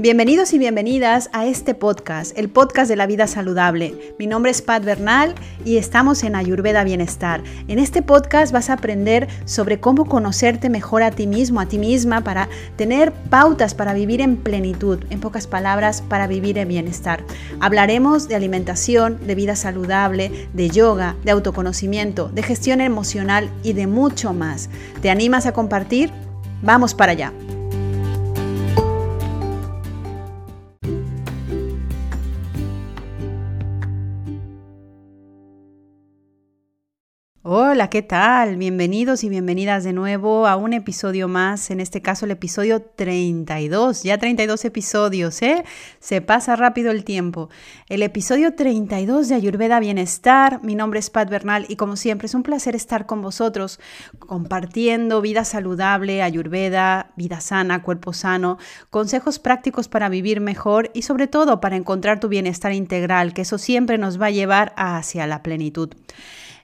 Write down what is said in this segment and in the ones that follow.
Bienvenidos y bienvenidas a este podcast, el podcast de la vida saludable. Mi nombre es Pat Bernal y estamos en Ayurveda Bienestar. En este podcast vas a aprender sobre cómo conocerte mejor a ti mismo, a ti misma, para tener pautas para vivir en plenitud, en pocas palabras, para vivir en bienestar. Hablaremos de alimentación, de vida saludable, de yoga, de autoconocimiento, de gestión emocional y de mucho más. ¿Te animas a compartir? Vamos para allá. Hola, ¿qué tal? Bienvenidos y bienvenidas de nuevo a un episodio más, en este caso el episodio 32, ya 32 episodios, ¿eh? Se pasa rápido el tiempo. El episodio 32 de Ayurveda Bienestar, mi nombre es Pat Bernal y como siempre es un placer estar con vosotros compartiendo vida saludable, Ayurveda, vida sana, cuerpo sano, consejos prácticos para vivir mejor y sobre todo para encontrar tu bienestar integral, que eso siempre nos va a llevar hacia la plenitud.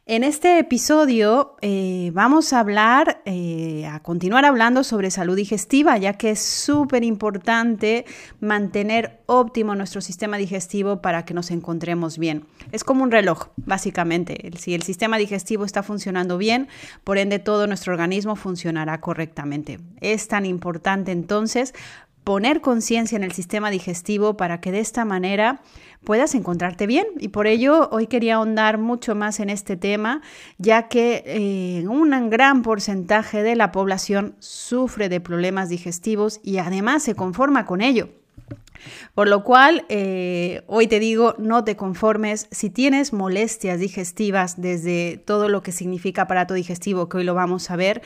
En este episodio eh, vamos a hablar, eh, a continuar hablando sobre salud digestiva, ya que es súper importante mantener óptimo nuestro sistema digestivo para que nos encontremos bien. Es como un reloj, básicamente. Si el sistema digestivo está funcionando bien, por ende todo nuestro organismo funcionará correctamente. Es tan importante entonces poner conciencia en el sistema digestivo para que de esta manera puedas encontrarte bien. Y por ello hoy quería ahondar mucho más en este tema, ya que eh, un gran porcentaje de la población sufre de problemas digestivos y además se conforma con ello. Por lo cual, eh, hoy te digo, no te conformes. Si tienes molestias digestivas desde todo lo que significa aparato digestivo, que hoy lo vamos a ver,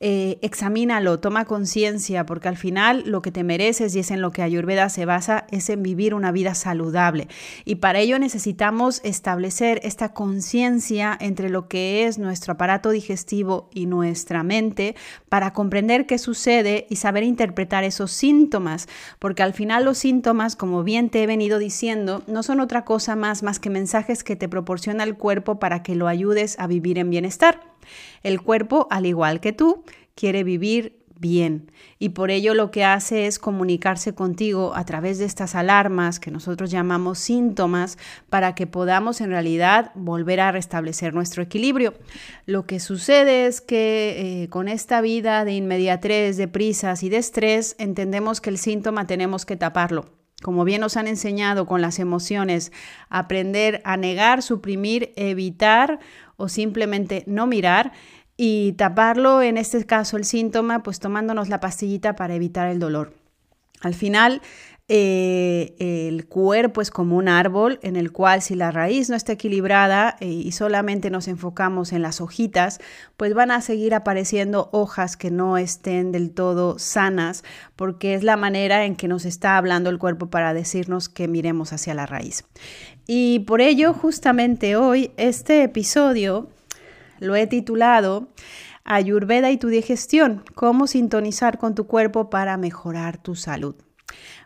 eh, examínalo, toma conciencia, porque al final lo que te mereces y es en lo que Ayurveda se basa, es en vivir una vida saludable. Y para ello necesitamos establecer esta conciencia entre lo que es nuestro aparato digestivo y nuestra mente para comprender qué sucede y saber interpretar esos síntomas, porque al final los síntomas como bien te he venido diciendo, no son otra cosa más más que mensajes que te proporciona el cuerpo para que lo ayudes a vivir en bienestar. El cuerpo, al igual que tú, quiere vivir bien y por ello lo que hace es comunicarse contigo a través de estas alarmas que nosotros llamamos síntomas para que podamos en realidad volver a restablecer nuestro equilibrio. Lo que sucede es que eh, con esta vida de inmediatez, de prisas y de estrés entendemos que el síntoma tenemos que taparlo. Como bien nos han enseñado con las emociones, aprender a negar, suprimir, evitar o simplemente no mirar y taparlo, en este caso el síntoma, pues tomándonos la pastillita para evitar el dolor. Al final, eh, el cuerpo es como un árbol en el cual si la raíz no está equilibrada eh, y solamente nos enfocamos en las hojitas, pues van a seguir apareciendo hojas que no estén del todo sanas, porque es la manera en que nos está hablando el cuerpo para decirnos que miremos hacia la raíz. Y por ello, justamente hoy, este episodio lo he titulado Ayurveda y tu digestión, cómo sintonizar con tu cuerpo para mejorar tu salud.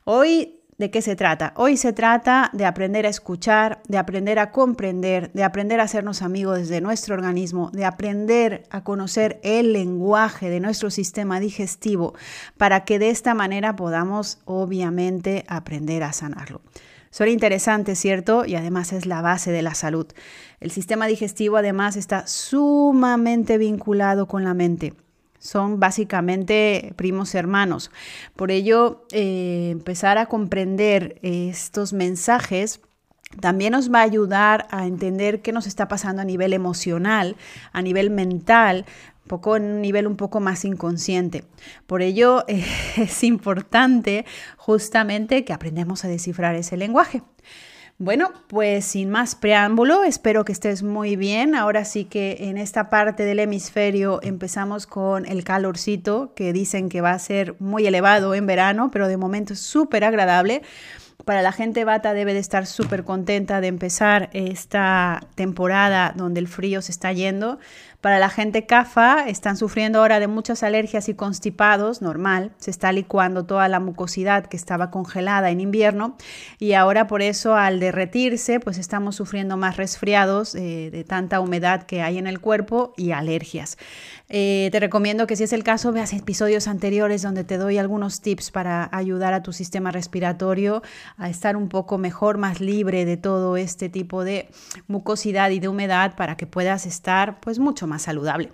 Hoy ¿De qué se trata? Hoy se trata de aprender a escuchar, de aprender a comprender, de aprender a hacernos amigos de nuestro organismo, de aprender a conocer el lenguaje de nuestro sistema digestivo para que de esta manera podamos obviamente aprender a sanarlo. Suena interesante, ¿cierto? Y además es la base de la salud. El sistema digestivo además está sumamente vinculado con la mente. Son básicamente primos hermanos. Por ello, eh, empezar a comprender estos mensajes también nos va a ayudar a entender qué nos está pasando a nivel emocional, a nivel mental, poco un nivel un poco más inconsciente. Por ello es importante justamente que aprendamos a descifrar ese lenguaje. Bueno, pues sin más preámbulo, espero que estés muy bien. Ahora sí que en esta parte del hemisferio empezamos con el calorcito, que dicen que va a ser muy elevado en verano, pero de momento es súper agradable. Para la gente bata debe de estar súper contenta de empezar esta temporada donde el frío se está yendo, Para la gente CAFA, están sufriendo ahora de muchas alergias y constipados, normal, se está licuando toda la mucosidad que estaba congelada en invierno y ahora por eso al derretirse, pues estamos sufriendo más resfriados eh, de tanta humedad que hay en el cuerpo y alergias. Eh, te recomiendo que si es el caso veas episodios anteriores donde te doy algunos tips para ayudar a tu sistema respiratorio a estar un poco mejor, más libre de todo este tipo de mucosidad y de humedad para que puedas estar pues mucho más saludable.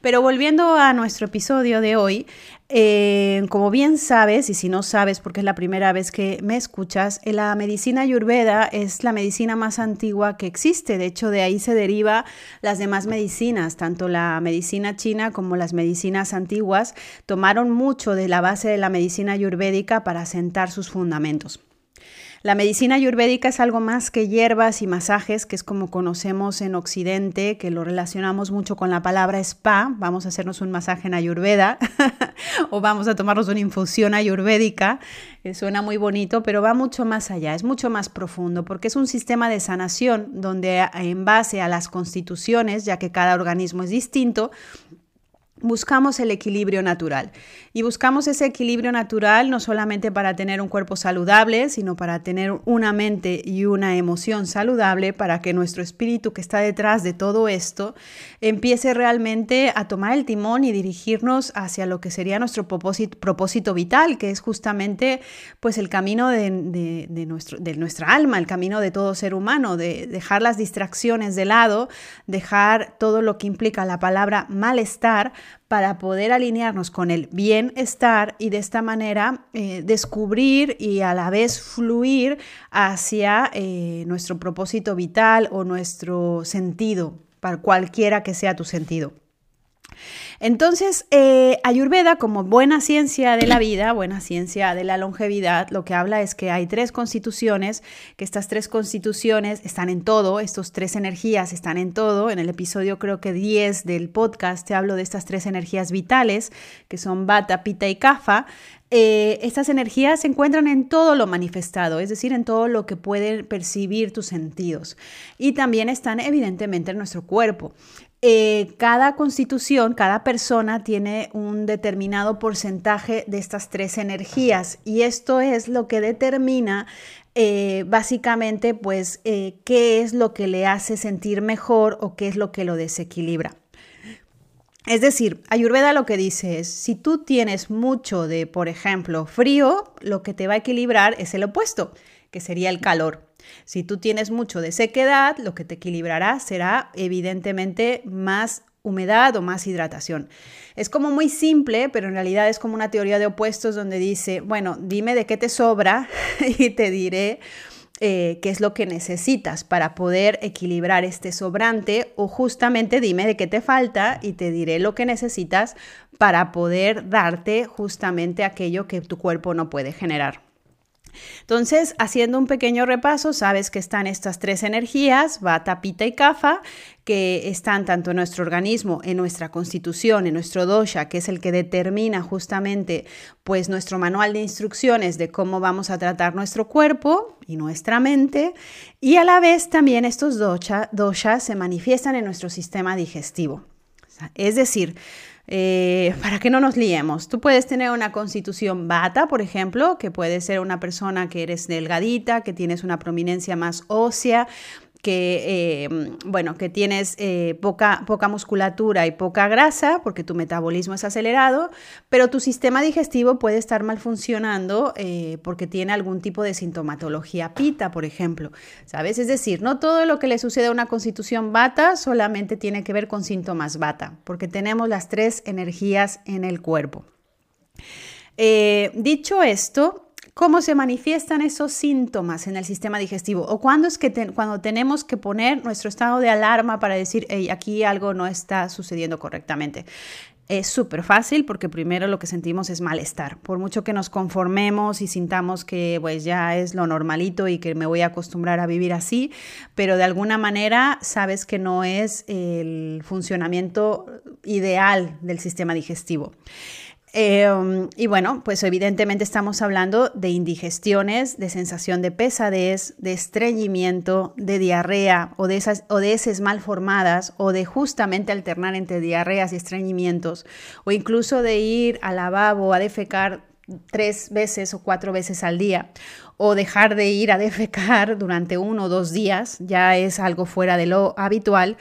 Pero volviendo a nuestro episodio de hoy, eh, como bien sabes, y si no sabes porque es la primera vez que me escuchas, eh, la medicina ayurveda es la medicina más antigua que existe. De hecho, de ahí se deriva las demás medicinas, tanto la medicina china como las medicinas antiguas, tomaron mucho de la base de la medicina ayurvédica para sentar sus fundamentos. La medicina ayurvédica es algo más que hierbas y masajes, que es como conocemos en Occidente, que lo relacionamos mucho con la palabra spa. Vamos a hacernos un masaje en ayurveda o vamos a tomarnos una infusión ayurvédica. suena muy bonito, pero va mucho más allá, es mucho más profundo, porque es un sistema de sanación donde en base a las constituciones, ya que cada organismo es distinto, buscamos el equilibrio natural. Y buscamos ese equilibrio natural no solamente para tener un cuerpo saludable, sino para tener una mente y una emoción saludable, para que nuestro espíritu que está detrás de todo esto empiece realmente a tomar el timón y dirigirnos hacia lo que sería nuestro propósito, vital, que es justamente pues el camino de, nuestro, de nuestra alma, el camino de todo ser humano, de dejar las distracciones de lado, dejar todo lo que implica la palabra malestar para poder alinearnos con el bienestar y de esta manera eh, descubrir y a la vez fluir hacia eh, nuestro propósito vital o nuestro sentido, para cualquiera que sea tu sentido. Entonces, eh, Ayurveda, como buena ciencia de la vida, buena ciencia de la longevidad, lo que habla es que hay tres constituciones, que estas tres constituciones están en todo, estas tres energías están en todo. En el episodio creo que 10 del podcast te hablo de estas tres energías vitales, que son Vata, Pitta y Kapha. Eh, estas energías se encuentran en todo lo manifestado, es decir, en todo lo que pueden percibir tus sentidos. Y también están evidentemente en nuestro cuerpo. Eh, cada constitución, cada persona tiene un determinado porcentaje de estas tres energías y esto es lo que determina eh, básicamente pues eh, qué es lo que le hace sentir mejor o qué es lo que lo desequilibra. Es decir, Ayurveda lo que dice es, si tú tienes mucho de, por ejemplo, frío, lo que te va a equilibrar es el opuesto, que sería el calor. Si tú tienes mucho de sequedad, lo que te equilibrará será evidentemente más humedad o más hidratación. Es como muy simple, pero en realidad es como una teoría de opuestos donde dice, bueno, dime de qué te sobra y te diré eh, qué es lo que necesitas para poder equilibrar este sobrante o justamente dime de qué te falta y te diré lo que necesitas para poder darte justamente aquello que tu cuerpo no puede generar. Entonces, haciendo un pequeño repaso, sabes que están estas tres energías, Vata, Pitta y Kapha, que están tanto en nuestro organismo, en nuestra constitución, en nuestro dosha, que es el que determina justamente pues nuestro manual de instrucciones de cómo vamos a tratar nuestro cuerpo y nuestra mente, y a la vez también estos doshas se manifiestan en nuestro sistema digestivo. Es decir, eh, para que no nos liemos. Tú puedes tener una constitución bata, por ejemplo, que puede ser una persona que eres delgadita, que tienes una prominencia más ósea, que, eh, bueno, que tienes eh, poca, poca musculatura y poca grasa porque tu metabolismo es acelerado, pero tu sistema digestivo puede estar mal funcionando eh, porque tiene algún tipo de sintomatología pita, por ejemplo, ¿sabes? Es decir, no todo lo que le sucede a una constitución bata solamente tiene que ver con síntomas bata, porque tenemos las tres energías en el cuerpo. dicho esto, cómo se manifiestan esos síntomas en el sistema digestivo o cuándo es que cuando tenemos que poner nuestro estado de alarma para decir, hey, aquí algo no está sucediendo correctamente. Es súper fácil porque primero lo que sentimos es malestar. Por mucho que nos conformemos y sintamos que pues ya es lo normalito y que me voy a acostumbrar a vivir así, pero de alguna manera sabes que no es el funcionamiento ideal del sistema digestivo. Em, y bueno, pues evidentemente estamos hablando de indigestiones, de sensación de pesadez, de estreñimiento, de diarrea o de, esas, o de heces mal formadas o de justamente alternar entre diarreas y estreñimientos o incluso de ir al lavabo a defecar tres veces o cuatro veces al día o dejar de ir a defecar durante uno o dos días, ya es algo fuera de lo habitual.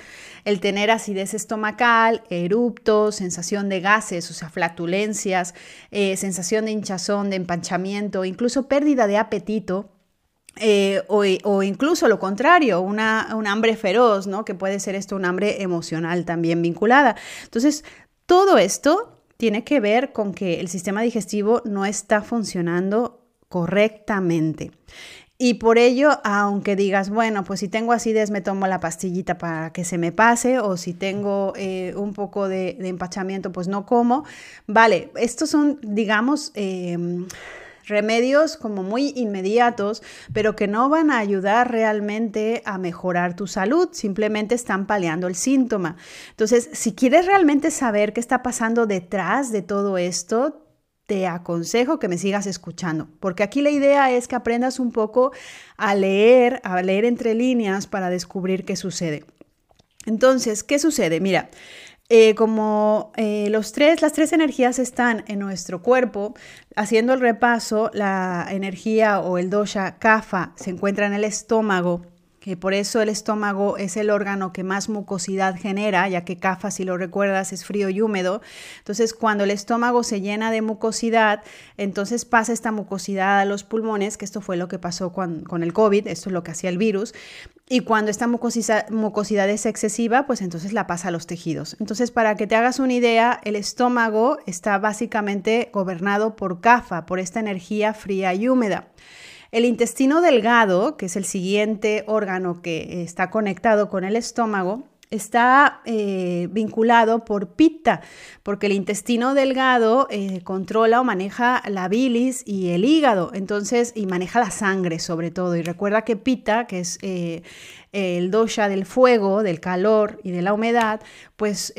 El tener acidez estomacal, eruptos, sensación de gases, o sea, flatulencias, eh, sensación de hinchazón, de empanchamiento, incluso pérdida de apetito, eh, o, incluso lo contrario, una, un hambre feroz, ¿no? Que puede ser esto un hambre emocional también vinculada. Entonces, todo esto tiene que ver con que el sistema digestivo no está funcionando correctamente. Y por ello, aunque digas, bueno, pues si tengo acidez me tomo la pastillita para que se me pase, o si tengo eh, un poco de, empachamiento, pues no como. Vale, estos son, digamos, em, remedios como muy inmediatos, pero que no van a ayudar realmente a mejorar tu salud, simplemente están paliando el síntoma. Entonces, si quieres realmente saber qué está pasando detrás de todo esto, te aconsejo que me sigas escuchando, porque aquí la idea es que aprendas un poco a leer, a leer entre líneas para descubrir qué sucede. Entonces, ¿qué sucede? Mira, eh, como eh, los tres, las tres energías están en nuestro cuerpo, haciendo el repaso, la energía o el dosha kapha se encuentra en el estómago, que por eso el estómago es el órgano que más mucosidad genera, ya que CAFA, si lo recuerdas, es frío y húmedo. Entonces, cuando el estómago se llena de mucosidad, entonces pasa esta mucosidad a los pulmones, que esto fue lo que pasó con, el COVID, esto es lo que hacía el virus. Y cuando esta mucosidad, mucosidad es excesiva, pues entonces la pasa a los tejidos. Entonces, para que te hagas una idea, el estómago está básicamente gobernado por CAFA, por esta energía fría y húmeda. El intestino delgado, que es el siguiente órgano que está conectado con el estómago, está eh, vinculado por pita, porque el intestino delgado eh, controla o maneja la bilis y el hígado, entonces, y maneja la sangre sobre todo. Y recuerda que pita, que es eh, el dosha del fuego, del calor y de la humedad, pues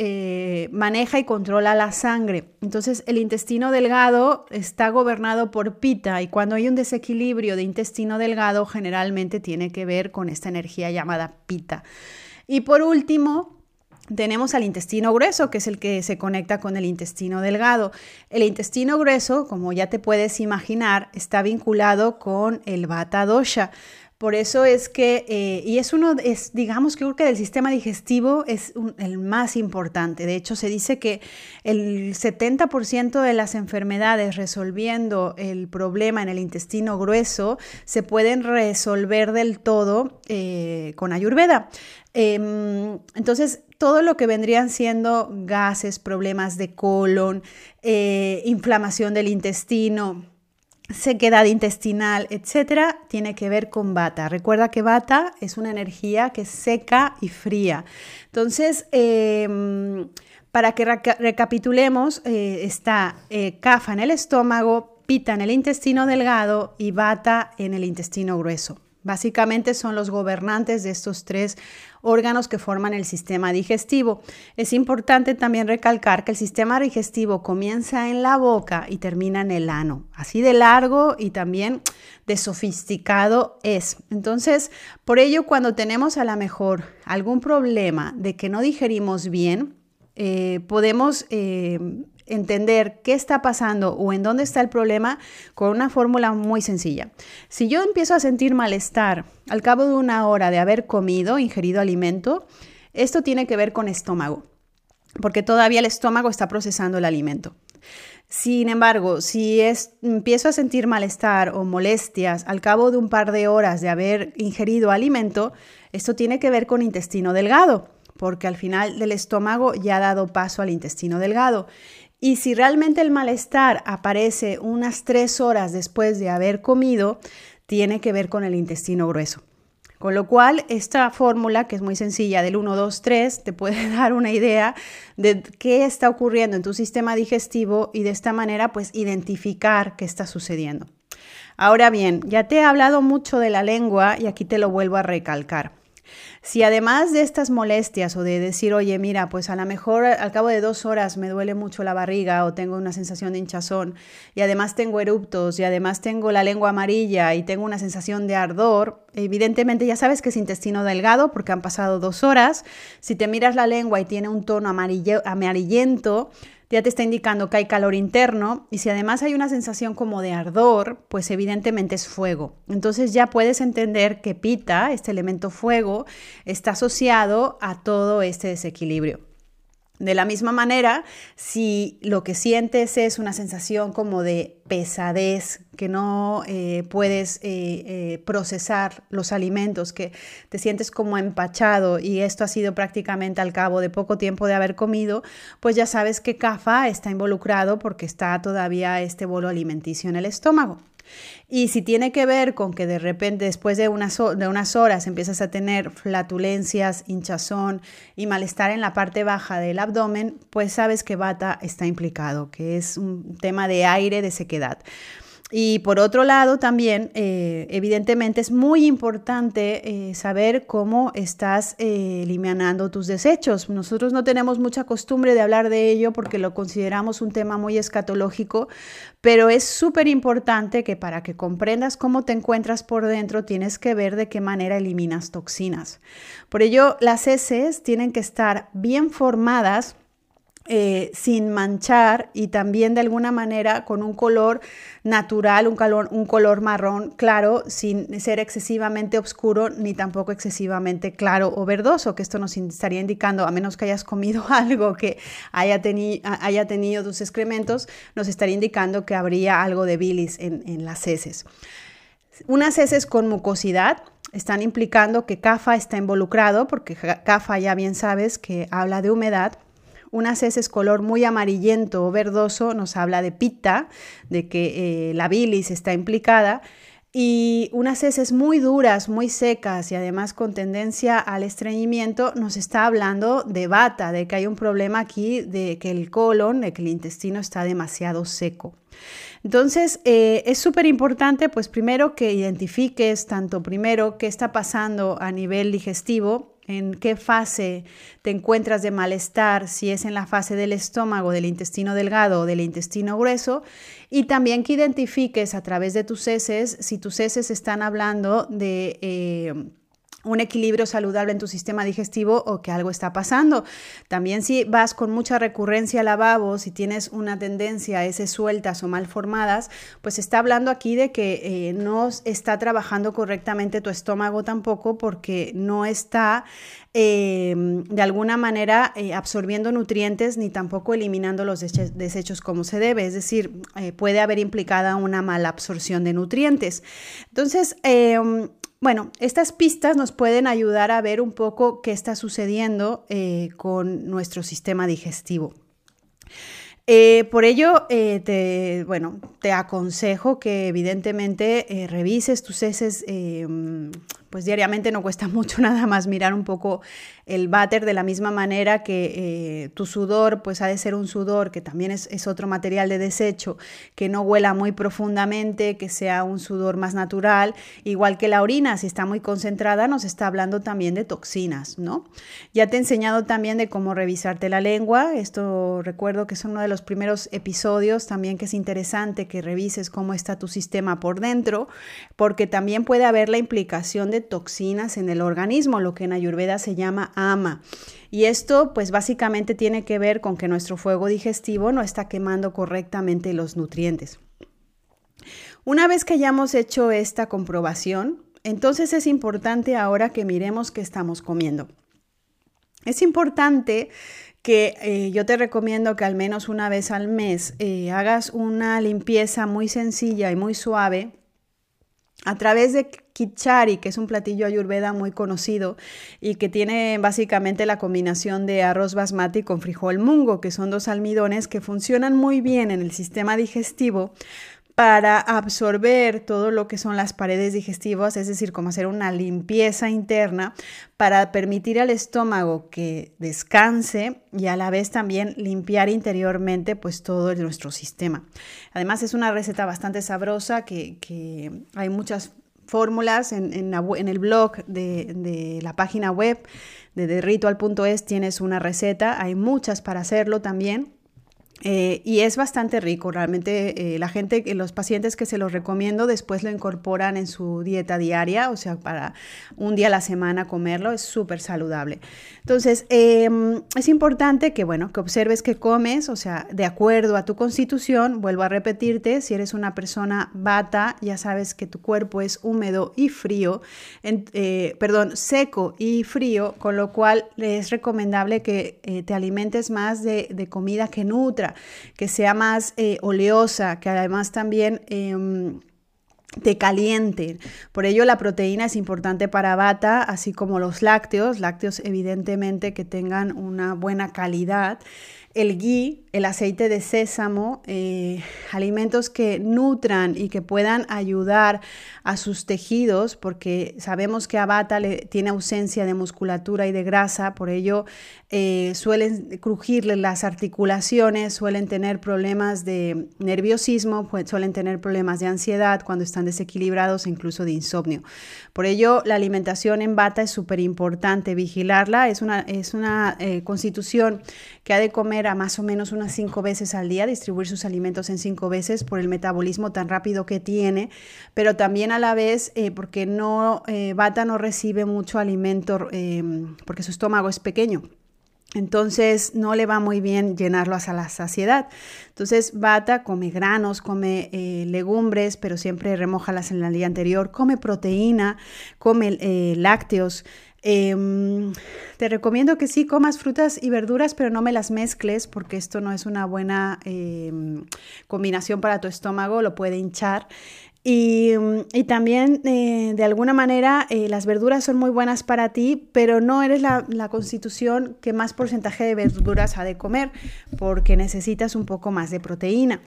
maneja y controla la sangre. Entonces el intestino delgado está gobernado por pita y cuando hay un desequilibrio de intestino delgado generalmente tiene que ver con esta energía llamada pita. Y por último, tenemos al intestino grueso, que es el que se conecta con el intestino delgado. El intestino grueso, como ya te puedes imaginar, está vinculado con el Vata dosha. Por eso es que, eh, y es uno, es, digamos que creo que del sistema digestivo es el más importante. De hecho, se dice que el 70% de las enfermedades resolviendo el problema en el intestino grueso se pueden resolver del todo eh, con ayurveda. Em, entonces, todo lo que vendrían siendo gases, problemas de colon, eh, inflamación del intestino, sequedad intestinal, etcétera, tiene que ver con bata. Recuerda que bata es una energía que es seca y fría. Entonces, em, para que recapitulemos, eh, está eh, en el estómago, pita en el intestino delgado y bata en el intestino grueso. Básicamente son los gobernantes de estos tres órganos que forman el sistema digestivo. Es importante también recalcar que el sistema digestivo comienza en la boca y termina en el ano. Así de largo y también de sofisticado es. Entonces, por ello, cuando tenemos a lo mejor algún problema de que no digerimos bien, eh, podemos eh, entender qué está pasando o en dónde está el problema con una fórmula muy sencilla. Si yo empiezo a sentir malestar al cabo de una hora de haber comido, ingerido alimento, esto tiene que ver con estómago, porque todavía el estómago está procesando el alimento. Sin embargo, si empiezo a sentir malestar o molestias al cabo de un par de horas de haber ingerido alimento, esto tiene que ver con intestino delgado, porque al final del estómago ya ha dado paso al intestino delgado. Y si realmente el malestar aparece unas tres horas después de haber comido, tiene que ver con el intestino grueso. Con lo cual, esta fórmula, que es muy sencilla, del 1, 2, 3, te puede dar una idea de qué está ocurriendo en tu sistema digestivo y de esta manera, pues, identificar qué está sucediendo. Ahora bien, ya te he hablado mucho de la lengua y aquí te lo vuelvo a recalcar. Si además de estas molestias o de decir, oye, mira, pues a lo mejor al cabo de dos horas me duele mucho la barriga o tengo una sensación de hinchazón y además tengo eruptos y además tengo la lengua amarilla y tengo una sensación de ardor, evidentemente ya sabes que es intestino delgado porque han pasado dos horas. Si te miras la lengua y tiene un tono amarillento, ya te está indicando que hay calor interno y si además hay una sensación como de ardor, pues evidentemente es fuego. Entonces ya puedes entender que pita, este elemento fuego, está asociado a todo este desequilibrio. De la misma manera, si lo que sientes es una sensación como de pesadez, que no eh, puedes eh, eh, procesar los alimentos, que te sientes como empachado y esto ha sido prácticamente al cabo de poco tiempo de haber comido, pues ya sabes que CAFA está involucrado porque está todavía este bolo alimenticio en el estómago. Y si tiene que ver con que de repente después de unas, de unas horas empiezas a tener flatulencias, hinchazón y malestar en la parte baja del abdomen, pues sabes que bata está implicado, que es un tema de aire, de sequedad. Y por otro lado, también, eh, evidentemente, es muy importante eh, saber cómo estás eh, eliminando tus desechos. Nosotros no tenemos mucha costumbre de hablar de ello porque lo consideramos un tema muy escatológico, pero es súper importante que para que comprendas cómo te encuentras por dentro, tienes que ver de qué manera eliminas toxinas. Por ello, las heces tienen que estar bien formadas eh, sin manchar y también de alguna manera con un color natural, un, color marrón claro, sin ser excesivamente oscuro ni tampoco excesivamente claro o verdoso, que esto nos estaría indicando, a menos que hayas comido algo que haya, haya tenido tus excrementos, nos estaría indicando que habría algo de bilis en, en las heces. Unas heces con mucosidad están implicando que CAFA está involucrado, porque CAFA ya bien sabes que habla de humedad unas heces color muy amarillento o verdoso nos habla de pita, de que eh, la bilis está implicada. Y unas heces muy duras, muy secas y además con tendencia al estreñimiento nos está hablando de bata, de que hay un problema aquí, de que el colon, de que el intestino está demasiado seco. Entonces, eh, es súper importante, pues primero que identifiques tanto primero qué está pasando a nivel digestivo en qué fase te encuentras de malestar, si es en la fase del estómago, del intestino delgado o del intestino grueso, y también que identifiques a través de tus heces si tus heces están hablando de... Eh, un equilibrio saludable en tu sistema digestivo o que algo está pasando. También si vas con mucha recurrencia al lavabo, si tienes una tendencia a ese sueltas o mal formadas, pues está hablando aquí de que eh, no está trabajando correctamente tu estómago tampoco porque no está eh, de alguna manera eh, absorbiendo nutrientes ni tampoco eliminando los desechos como se debe. Es decir, puede haber implicada una mala absorción de nutrientes. Entonces, bueno, estas pistas nos pueden ayudar a ver un poco qué está sucediendo eh, con nuestro sistema digestivo. Eh, por ello, eh, te, bueno, te aconsejo que evidentemente revises tus heces pues diariamente no cuesta mucho nada más mirar un poco el váter de la misma manera que eh, tu sudor, pues ha de ser un sudor que también es, es, otro material de desecho, que no huela muy profundamente, que sea un sudor más natural, igual que la orina, si está muy concentrada, nos está hablando también de toxinas, ¿no? Ya te he enseñado también de cómo revisarte la lengua, esto recuerdo que es uno de los primeros episodios también que es interesante que revises cómo está tu sistema por dentro, porque también puede haber la implicación de toxinas en el organismo, lo que en Ayurveda se llama ama. Y esto pues básicamente tiene que ver con que nuestro fuego digestivo no está quemando correctamente los nutrientes. Una vez que hayamos hecho esta comprobación, entonces es importante ahora que miremos qué estamos comiendo. Es importante que eh, yo te recomiendo que al menos una vez al mes eh, hagas una limpieza muy sencilla y muy suave a través de Kichari, que es un platillo ayurveda muy conocido y que tiene básicamente la combinación de arroz basmati con frijol mungo, que son dos almidones que funcionan muy bien en el sistema digestivo para absorber todo lo que son las paredes digestivas, es decir, como hacer una limpieza interna para permitir al estómago que descanse y a la vez también limpiar interiormente pues todo nuestro sistema. Además es una receta bastante sabrosa que, hay muchas fórmulas en, el blog de, la página web de, de ritual.es tienes una receta, hay muchas para hacerlo también. Eh, y es bastante rico, realmente eh, la gente, los pacientes que se los recomiendo después lo incorporan en su dieta diaria, o sea, para un día a la semana comerlo, es súper saludable. Entonces, em, es importante que, bueno, que observes qué comes, o sea, de acuerdo a tu constitución, vuelvo a repetirte, si eres una persona bata, ya sabes que tu cuerpo es húmedo y frío, eh, perdón, seco y frío, con lo cual es recomendable que te alimentes más de, de comida que nutra que sea más eh, oleosa, que además también... Em, te caliente. Por ello la proteína es importante para bata, así como los lácteos, lácteos evidentemente que tengan una buena calidad el ghee, el aceite de sésamo, eh, alimentos que nutran y que puedan ayudar a sus tejidos, porque sabemos que Abata le, tiene ausencia de musculatura y de grasa, por ello eh, suelen crujirle las articulaciones, suelen tener problemas de nerviosismo, suelen tener problemas de ansiedad cuando están desequilibrados, incluso de insomnio. Por ello, la alimentación en bata es súper importante, vigilarla, es una, es una eh, constitución que ha de comer a más o menos unas cinco veces al día, distribuir sus alimentos en cinco veces por el metabolismo tan rápido que tiene, pero también a la vez eh, porque no, eh, Bata no recibe mucho alimento em, porque su estómago es pequeño. Entonces no le va muy bien llenarlo hasta la saciedad. Entonces Bata come granos, come eh, legumbres, pero siempre remójalas en el día anterior, come proteína, come lácteos, Em, te recomiendo que sí comas frutas y verduras, pero no me las mezcles porque esto no es una buena em, combinación para tu estómago, lo puede hinchar. Y, también, eh, de alguna manera, eh, las verduras son muy buenas para ti, pero no eres la, la, constitución que más porcentaje de verduras ha de comer, porque necesitas un poco más de proteína.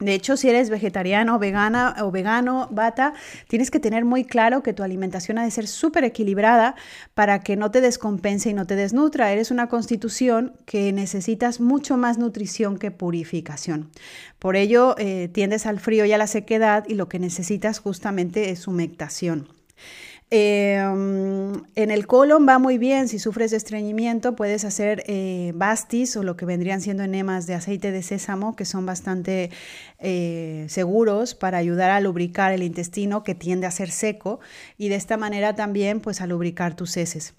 De hecho, si eres vegetariano, vegana o vegano, bata, tienes que tener muy claro que tu alimentación ha de ser súper equilibrada para que no te descompense y no te desnutra. Eres una constitución que necesitas mucho más nutrición que purificación. Por ello, eh, tiendes al frío y a la sequedad y lo que necesitas justamente es humectación. Em, en el colon va muy bien, si sufres de estreñimiento puedes hacer eh, bastis o lo que vendrían siendo enemas de aceite de sésamo que son bastante eh, seguros para ayudar a lubricar el intestino que tiende a ser seco y de esta manera también pues a lubricar tus heces.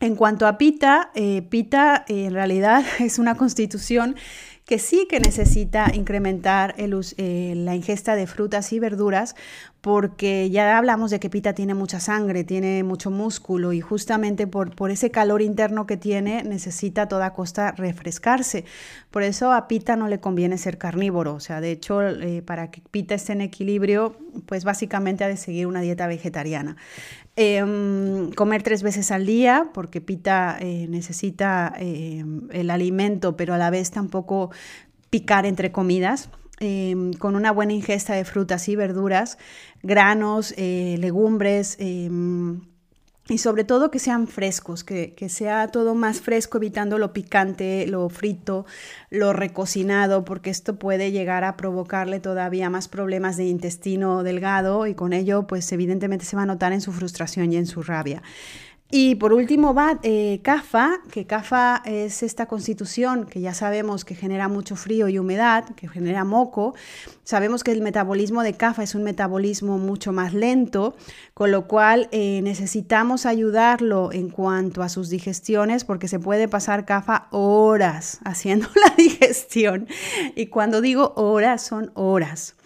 En cuanto a pita, eh, pita en realidad es una constitución que sí que necesita incrementar la ingesta de frutas y verduras porque ya hablamos de que Pita tiene mucha sangre, tiene mucho músculo y justamente por, por ese calor interno que tiene necesita a toda costa refrescarse. Por eso a Pita no le conviene ser carnívoro, o sea, de hecho eh, para que Pita esté en equilibrio, pues básicamente ha de seguir una dieta vegetariana. Em, comer tres veces al día, porque Pita eh, necesita em, el alimento, pero a la vez tampoco picar entre comidas. Em, con una buena ingesta de frutas y verduras, granos, eh, legumbres em, y sobre todo que sean frescos, que, sea todo más fresco, evitando lo picante, lo frito, lo recocinado, porque esto puede llegar a provocarle todavía más problemas de intestino delgado y con ello pues evidentemente se va a notar en su frustración y en su rabia. Y por último va eh, CAFA, que CAFA es esta constitución que ya sabemos que genera mucho frío y humedad, que genera moco. Sabemos que el metabolismo de CAFA es un metabolismo mucho más lento, con lo cual eh, necesitamos ayudarlo en cuanto a sus digestiones, porque se puede pasar CAFA horas haciendo la digestión. Y cuando digo horas, son horas.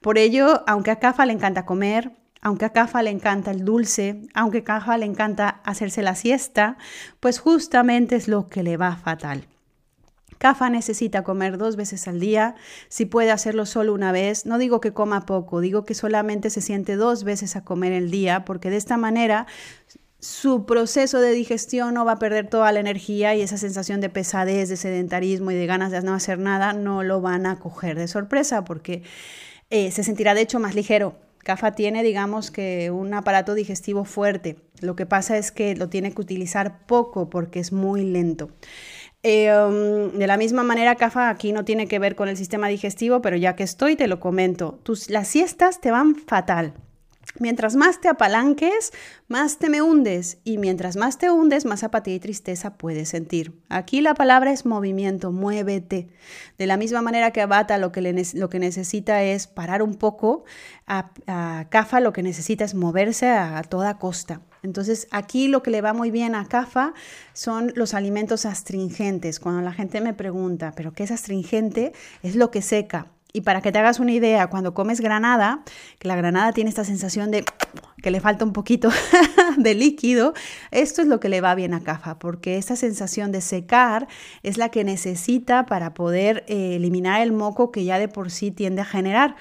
Por ello, aunque a CAFA le encanta comer, aunque a Cafa le encanta el dulce, aunque a Cafa le encanta hacerse la siesta, pues justamente es lo que le va fatal. Cafa necesita comer dos veces al día, si puede hacerlo solo una vez, no digo que coma poco, digo que solamente se siente dos veces a comer el día, porque de esta manera su proceso de digestión no va a perder toda la energía y esa sensación de pesadez, de sedentarismo y de ganas de no hacer nada no lo van a coger de sorpresa porque eh, se sentirá de hecho más ligero CAFA tiene, digamos que, un aparato digestivo fuerte. Lo que pasa es que lo tiene que utilizar poco porque es muy lento. Eh, um, de la misma manera, CAFA aquí no tiene que ver con el sistema digestivo, pero ya que estoy, te lo comento. Tus, las siestas te van fatal. Mientras más te apalanques, más te me hundes y mientras más te hundes, más apatía y tristeza puedes sentir. Aquí la palabra es movimiento, muévete. De la misma manera que Abata lo que, lo que necesita es parar un poco, a, a Kafa lo que necesita es moverse a, toda costa. Entonces aquí lo que le va muy bien a CAFA son los alimentos astringentes. Cuando la gente me pregunta, ¿pero qué es astringente? Es lo que seca. Y para que te hagas una idea, cuando comes granada, que la granada tiene esta sensación de que le falta un poquito de líquido, esto es lo que le va bien a CAFA, porque esta sensación de secar es la que necesita para poder eh, eliminar el moco que ya de por sí tiende a generar.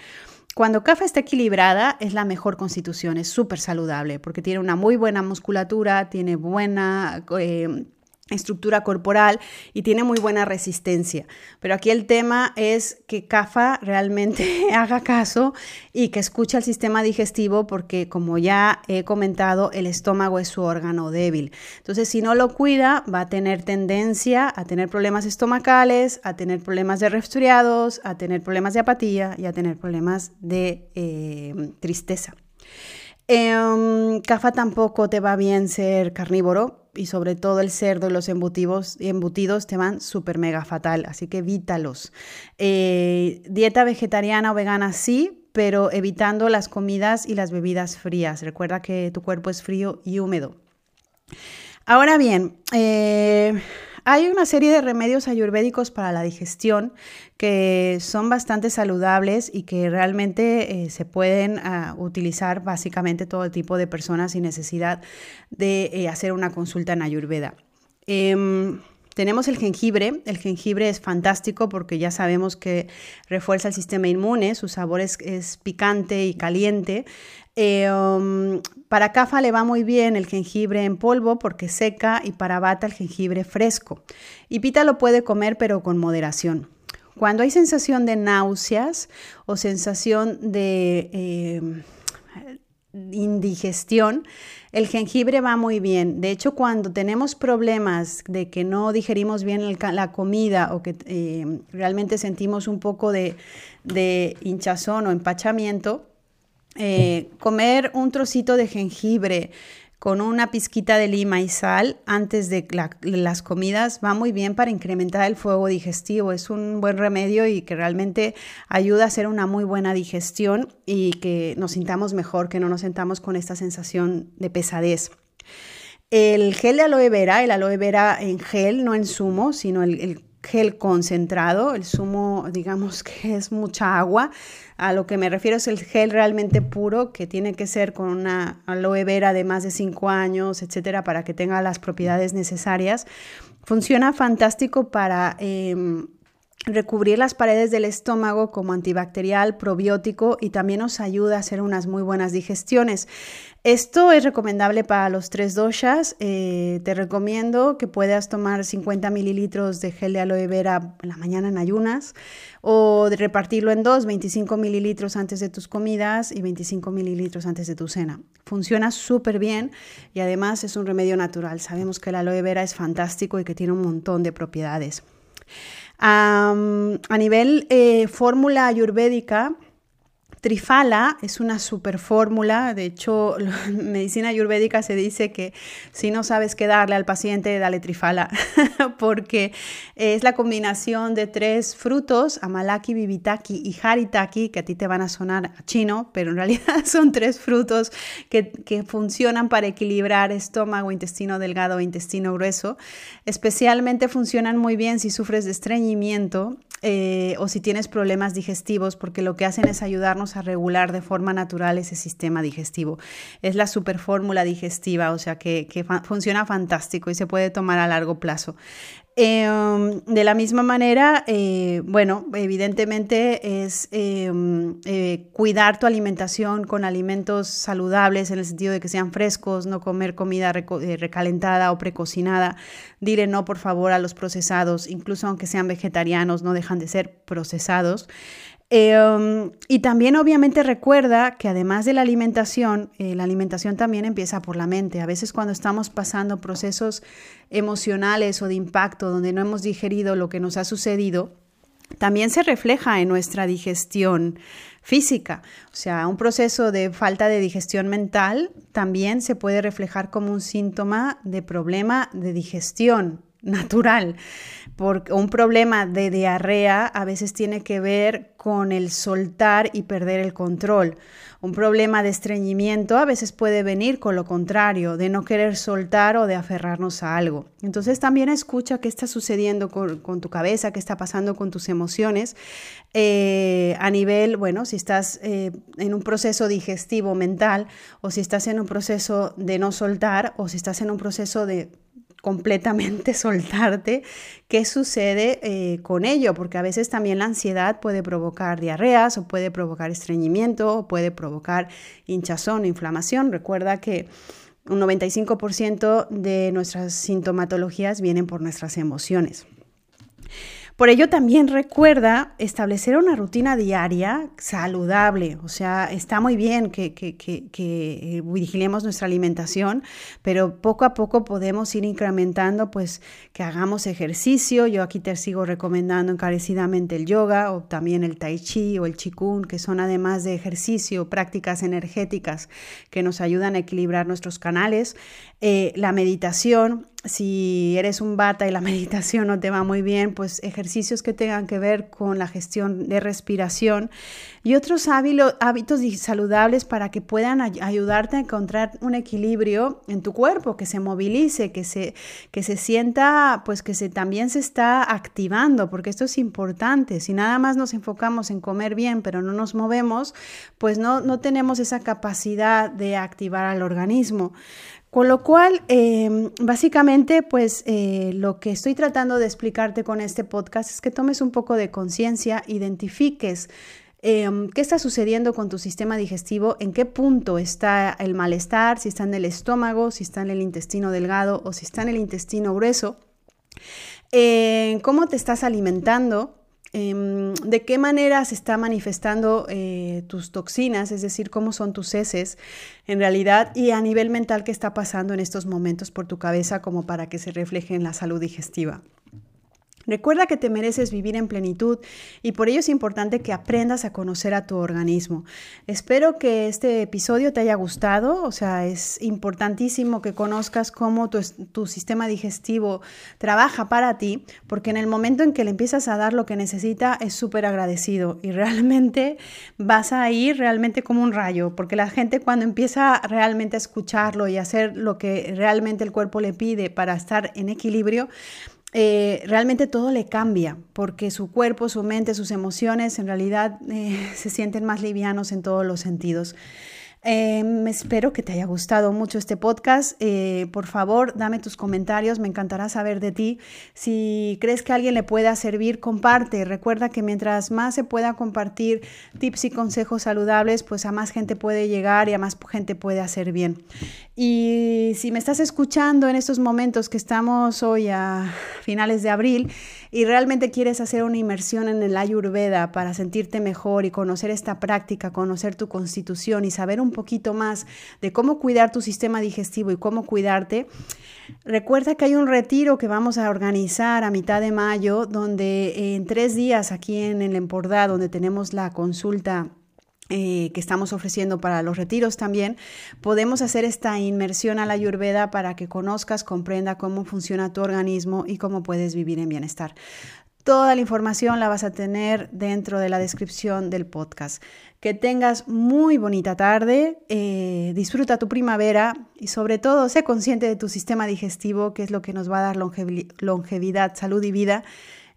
Cuando CAFA está equilibrada, es la mejor constitución, es súper saludable, porque tiene una muy buena musculatura, tiene buena... Eh, estructura corporal y tiene muy buena resistencia. Pero aquí el tema es que CAFA realmente haga caso y que escuche al sistema digestivo porque como ya he comentado, el estómago es su órgano débil. Entonces, si no lo cuida, va a tener tendencia a tener problemas estomacales, a tener problemas de resfriados, a tener problemas de apatía y a tener problemas de eh, tristeza. Eh, CAFA tampoco te va bien ser carnívoro y sobre todo el cerdo y los embutidos, embutidos te van súper mega fatal, así que evítalos. Eh, dieta vegetariana o vegana sí, pero evitando las comidas y las bebidas frías. Recuerda que tu cuerpo es frío y húmedo. Ahora bien, eh, hay una serie de remedios ayurvédicos para la digestión que son bastante saludables y que realmente eh, se pueden ah, utilizar básicamente todo tipo de personas sin necesidad de eh, hacer una consulta en ayurveda. Em, tenemos el jengibre. El jengibre es fantástico porque ya sabemos que refuerza el sistema inmune, su sabor es, picante y caliente. Eh, um, para CAFA le va muy bien el jengibre en polvo porque seca y para bata el jengibre fresco. Y Pita lo puede comer pero con moderación. Cuando hay sensación de náuseas o sensación de eh, indigestión, el jengibre va muy bien. De hecho, cuando tenemos problemas de que no digerimos bien la comida o que eh, realmente sentimos un poco de, hinchazón o empachamiento, eh, comer un trocito de jengibre con una pizquita de lima y sal antes de las comidas va muy bien para incrementar el fuego digestivo. Es un buen remedio y que realmente ayuda a hacer una muy buena digestión y que nos sintamos mejor, que no nos sentamos con esta sensación de pesadez. El gel de aloe vera, el aloe vera en gel, no en zumo, sino el, gel concentrado, el zumo digamos que es mucha agua, a lo que me refiero es el gel realmente puro que tiene que ser con una aloe vera de más de 5 años, etcétera, para que tenga las propiedades necesarias. Funciona fantástico para em, recubrir las paredes del estómago como antibacterial, probiótico y también nos ayuda a hacer unas muy buenas digestiones. Esto es recomendable para los tres doshas. Eh, te recomiendo que puedas tomar 50 mililitros de gel de aloe vera en la mañana en ayunas o de repartirlo en dos, 25 mililitros antes de tus comidas y 25 mililitros antes de tu cena. Funciona súper bien y además es un remedio natural. Sabemos que el aloe vera es fantástico y que tiene un montón de propiedades. A nivel eh, fórmula ayurvédica, Trifala es una super fórmula, de hecho, en medicina ayurvédica se dice que si no sabes qué darle al paciente, dale trifala, porque es la combinación de tres frutos, amalaki, bibitaki y haritaki, que a ti te van a sonar chino, pero en realidad son tres frutos que, que funcionan para equilibrar estómago, intestino delgado e intestino grueso. Especialmente funcionan muy bien si sufres de estreñimiento eh, o si tienes problemas digestivos, porque lo que hacen es ayudarnos a regular de forma natural ese sistema digestivo. Es la super fórmula digestiva, o sea que, que funciona fantástico y se puede tomar a largo plazo. Em, de la misma manera, eh, bueno, evidentemente es em, eh, cuidar tu alimentación con alimentos saludables en el sentido de que sean frescos, no comer comida eh, recalentada o precocinada. Dile no, por favor, a los procesados, incluso aunque sean vegetarianos, no dejan de ser procesados. Em, y también obviamente recuerda que además de la alimentación, eh, la alimentación también empieza por la mente. A veces cuando estamos pasando procesos emocionales o de impacto donde no hemos digerido lo que nos ha sucedido, también se refleja en nuestra digestión física. O sea, un proceso de falta de digestión mental también se puede reflejar como un síntoma de problema de digestión natural, porque un problema de diarrea a veces tiene que ver con el soltar y perder el control. Un problema de estreñimiento a veces puede venir con lo contrario, de no querer soltar o de aferrarnos a algo. Entonces también escucha qué está sucediendo con, tu cabeza, qué está pasando con tus emociones eh, a nivel, bueno, si estás eh, en un proceso digestivo mental o si estás en un proceso de no soltar o si estás en un proceso de completamente soltarte, qué sucede eh, con ello, porque a veces también la ansiedad puede provocar diarreas o puede provocar estreñimiento o puede provocar hinchazón o inflamación. Recuerda que un 95% de nuestras sintomatologías vienen por nuestras emociones. Por ello también recuerda establecer una rutina diaria saludable. O sea, está muy bien que, que, vigilemos nuestra alimentación, pero poco a poco podemos ir incrementando, pues que hagamos ejercicio. Yo aquí te sigo recomendando encarecidamente el yoga o también el tai chi o el qigong, que son además de ejercicio, prácticas energéticas que nos ayudan a equilibrar nuestros canales. Eh, la meditación, si eres un bata y la meditación no te va muy bien, pues ejercicios que tengan que ver con la gestión de respiración y otros hábitos saludables para que puedan ayudarte a encontrar un equilibrio en tu cuerpo, que se movilice, que se, que se sienta, pues que se, también se está activando, porque esto es importante. Si nada más nos enfocamos en comer bien, pero no nos movemos, pues no, no tenemos esa capacidad de activar al organismo. Con lo cual, em, básicamente, pues eh, lo que estoy tratando de explicarte con este podcast es que tomes un poco de conciencia, identifiques em, qué está sucediendo con tu sistema digestivo, en qué punto está el malestar, si está en el estómago, si está en el intestino delgado o si está en el intestino grueso, cómo te estás alimentando, Em, de qué manera se está manifestando eh, tus toxinas, es decir, cómo son tus heces en realidad y a nivel mental qué está pasando en estos momentos por tu cabeza como para que se refleje en la salud digestiva. Recuerda que te mereces vivir en plenitud y por ello es importante que aprendas a conocer a tu organismo. Espero que este episodio te haya gustado, o sea, es importantísimo que conozcas cómo tu, sistema digestivo trabaja para ti, porque en el momento en que le empiezas a dar lo que necesita es súper agradecido y realmente vas a ir realmente como un rayo, porque la gente cuando empieza realmente a escucharlo y hacer lo que realmente el cuerpo le pide para estar en equilibrio, eh, realmente todo le cambia, porque su cuerpo, su mente, sus emociones en realidad eh, se sienten más livianos en todos los sentidos. Em, espero que te haya gustado mucho este podcast. Eh, por favor, dame tus comentarios, me encantará saber de ti. Si crees que a alguien le pueda servir, comparte. Recuerda que mientras más se pueda compartir tips y consejos saludables, pues a más gente puede llegar y a más gente puede hacer bien. Y si me estás escuchando en estos momentos que estamos hoy a finales de abril y realmente quieres hacer una inmersión en el Ayurveda para sentirte mejor y conocer esta práctica, conocer tu constitución y saber un poquito más de cómo cuidar tu sistema digestivo y cómo cuidarte, recuerda que hay un retiro que vamos a organizar a mitad de mayo, donde en tres días aquí en el Empordà, donde tenemos la consulta eh, que estamos ofreciendo para los retiros también, podemos hacer esta inmersión a la ayurveda para que conozcas, comprenda cómo funciona tu organismo y cómo puedes vivir en bienestar. Toda la información la vas a tener dentro de la descripción del podcast. Que tengas muy bonita tarde, eh, disfruta tu primavera y sobre todo sé consciente de tu sistema digestivo, que es lo que nos va a dar longevidad, salud y vida.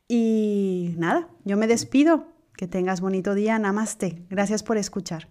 Y nada, yo me despido. Que tengas bonito día. Namaste. Gracias por escuchar.